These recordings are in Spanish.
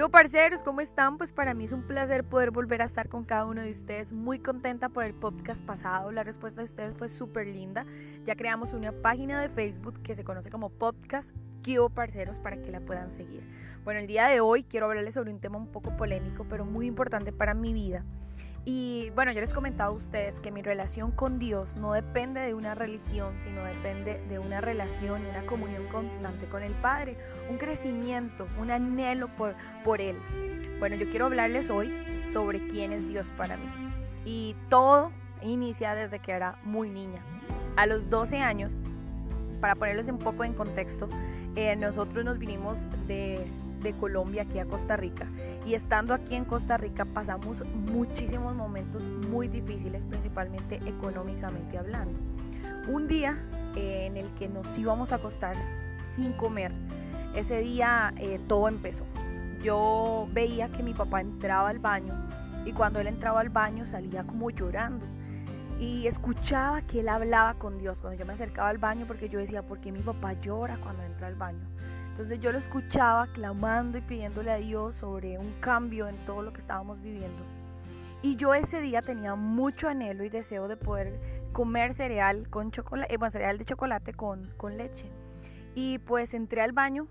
¿Qué parceros? ¿Cómo están? Pues para mí es un placer poder volver a estar con cada uno de ustedes. Muy contenta por el podcast pasado. La respuesta de ustedes fue súper linda. Ya creamos una página de Facebook que se conoce como Podcast Kibo Parceros para que la puedan seguir. Bueno, el día de hoy quiero hablarles sobre un tema un poco polémico, pero muy importante para mi vida. Y bueno, yo les he comentado a ustedes que mi relación con Dios no depende de una religión, sino depende de una relación y una comunión constante con el Padre, un crecimiento, un anhelo por, por Él. Bueno, yo quiero hablarles hoy sobre quién es Dios para mí. Y todo inicia desde que era muy niña. A los 12 años, para ponerles un poco en contexto, eh, nosotros nos vinimos de, Colombia aquí a Costa Rica. Y estando aquí en Costa Rica pasamos muchísimos momentos muy difíciles, principalmente económicamente hablando. Un día eh, en el que nos íbamos a acostar sin comer, ese día eh, todo empezó. Yo veía que mi papá entraba al baño y cuando él entraba al baño salía como llorando. Y escuchaba que él hablaba con Dios cuando yo me acercaba al baño porque yo decía, ¿por qué mi papá llora cuando entra al baño? Entonces yo lo escuchaba clamando y pidiéndole a Dios sobre un cambio en todo lo que estábamos viviendo. Y yo ese día tenía mucho anhelo y deseo de poder comer cereal con chocolate, eh, cereal de chocolate con, con leche. Y pues entré al baño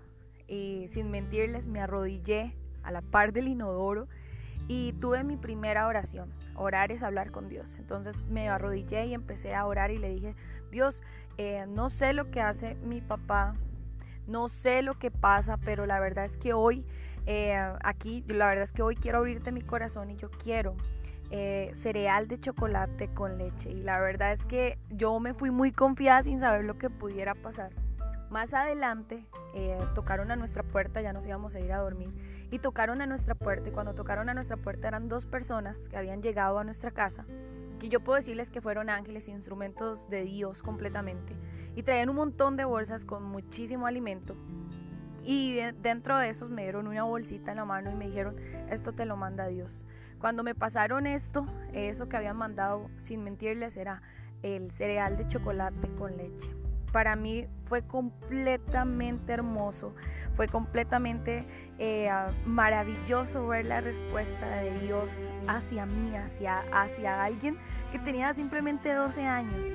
y sin mentirles me arrodillé a la par del inodoro y tuve mi primera oración. Orar es hablar con Dios. Entonces me arrodillé y empecé a orar y le dije, Dios, eh, no sé lo que hace mi papá no sé lo que pasa, pero la verdad es que hoy, eh, aquí, la verdad es que hoy quiero abrirte mi corazón y yo quiero eh, cereal de chocolate con leche. Y la verdad es que yo me fui muy confiada sin saber lo que pudiera pasar. Más adelante eh, tocaron a nuestra puerta, ya nos íbamos a ir a dormir, y tocaron a nuestra puerta, y cuando tocaron a nuestra puerta eran dos personas que habían llegado a nuestra casa, que yo puedo decirles que fueron ángeles, instrumentos de Dios completamente y traían un montón de bolsas con muchísimo alimento. Y dentro de esos me dieron una bolsita en la mano y me dijeron, esto te lo manda Dios. Cuando me pasaron esto, eso que habían mandado, sin mentirles, era el cereal de chocolate con leche. Para mí fue completamente hermoso, fue completamente eh, maravilloso ver la respuesta de Dios hacia mí, hacia, alguien que tenía simplemente 12 años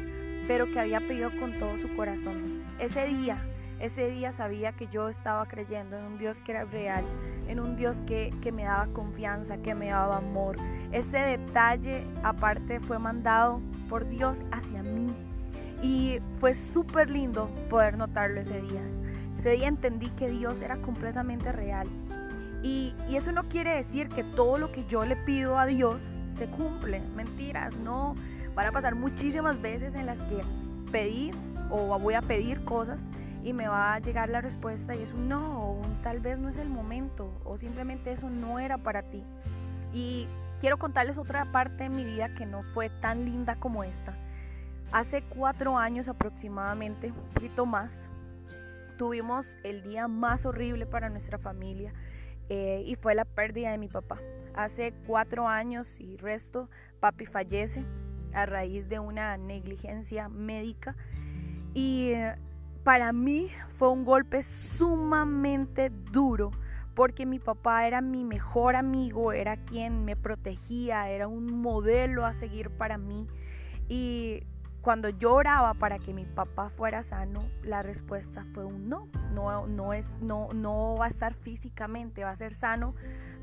pero que había pedido con todo su corazón. Ese día, ese día sabía que yo estaba creyendo en un Dios que era real, en un Dios que me daba confianza, que me daba amor. Ese detalle aparte fue mandado por Dios hacia mí. Y fue súper lindo poder notarlo ese día. Ese día entendí que Dios era completamente real. Y, y, eso no quiere decir que todo lo que yo le pido a Dios se cumple. Mentiras, no. Van a pasar muchísimas veces en las que pedí o voy a pedir cosas y me va a llegar la respuesta y es un no, o un tal vez no es el momento, o simplemente eso no era para ti. Y quiero contarles otra parte de mi vida que no fue tan linda como esta. Hace cuatro años aproximadamente, un poquito más, tuvimos el día más horrible para nuestra familia eh, y fue la pérdida de mi papá. Hace cuatro años y resto, papi fallece a raíz de una negligencia médica. Y eh, para mí fue un golpe sumamente duro porque mi papá era mi mejor amigo, era quien me protegía, era un modelo a seguir para mí. Y cuando yo oraba para que mi papá fuera sano, la respuesta fue un no. No, no, es, no, no va a estar físicamente, va a ser sano,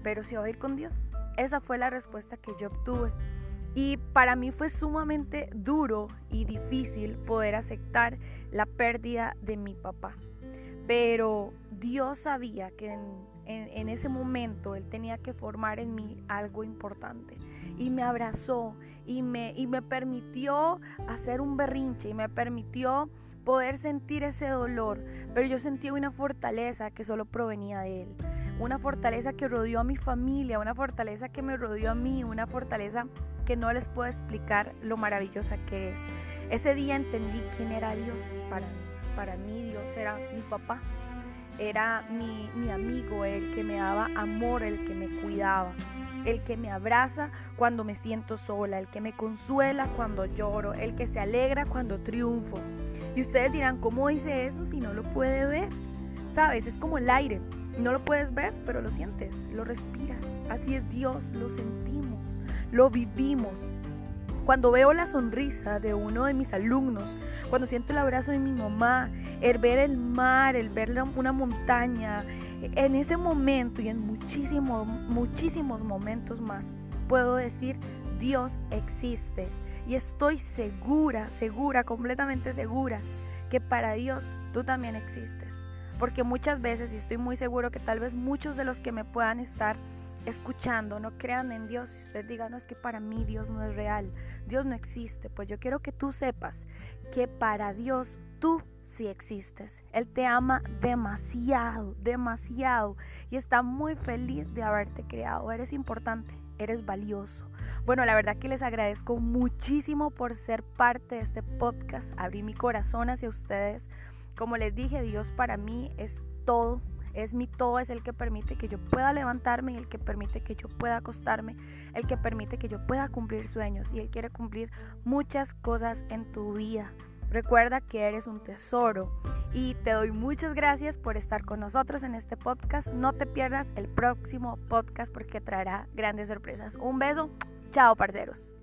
pero sí va a ir con Dios. Esa fue la respuesta que yo obtuve. Y para mí fue sumamente duro y difícil poder aceptar la pérdida de mi papá. Pero Dios sabía que en, ese momento Él tenía que formar en mí algo importante. Y me abrazó y me, y me permitió hacer un berrinche y me permitió poder sentir ese dolor. Pero yo sentí una fortaleza que solo provenía de Él. Una fortaleza que rodeó a mi familia, una fortaleza que me rodeó a mí, una fortaleza que no les puedo explicar lo maravillosa que es. Ese día entendí quién era Dios para mí. Para mí Dios era mi papá, era mi, mi amigo, el que me daba amor, el que me cuidaba, el que me abraza cuando me siento sola, el que me consuela cuando lloro, el que se alegra cuando triunfo. Y ustedes dirán, ¿cómo dice eso si no lo puede ver? Sabes, es como el aire. No lo puedes ver, pero lo sientes, lo respiras. Así es Dios, lo sentimos, lo vivimos. Cuando veo la sonrisa de uno de mis alumnos, cuando siento el abrazo de mi mamá, el ver el mar, el ver una montaña, en ese momento y en muchísimos, muchísimos momentos más, puedo decir, Dios existe. Y estoy segura, segura, completamente segura, que para Dios tú también existes. Porque muchas veces, y estoy muy seguro que tal vez muchos de los que me puedan estar escuchando, no crean en Dios, y usted diga, no es que para mí Dios no es real, Dios no existe, pues yo quiero que tú sepas que para Dios tú sí existes. Él te ama demasiado, demasiado y está muy feliz de haberte creado. Eres importante, eres valioso. Bueno, la verdad que les agradezco muchísimo por ser parte de este podcast. Abrí mi corazón hacia ustedes. Como les dije, Dios para mí es todo. Es mi todo, es el que permite que yo pueda levantarme y el que permite que yo pueda acostarme, el que permite que yo pueda cumplir sueños y Él quiere cumplir muchas cosas en tu vida. Recuerda que eres un tesoro y te doy muchas gracias por estar con nosotros en este podcast. No te pierdas el próximo podcast porque traerá grandes sorpresas. Un beso. Chao, parceros.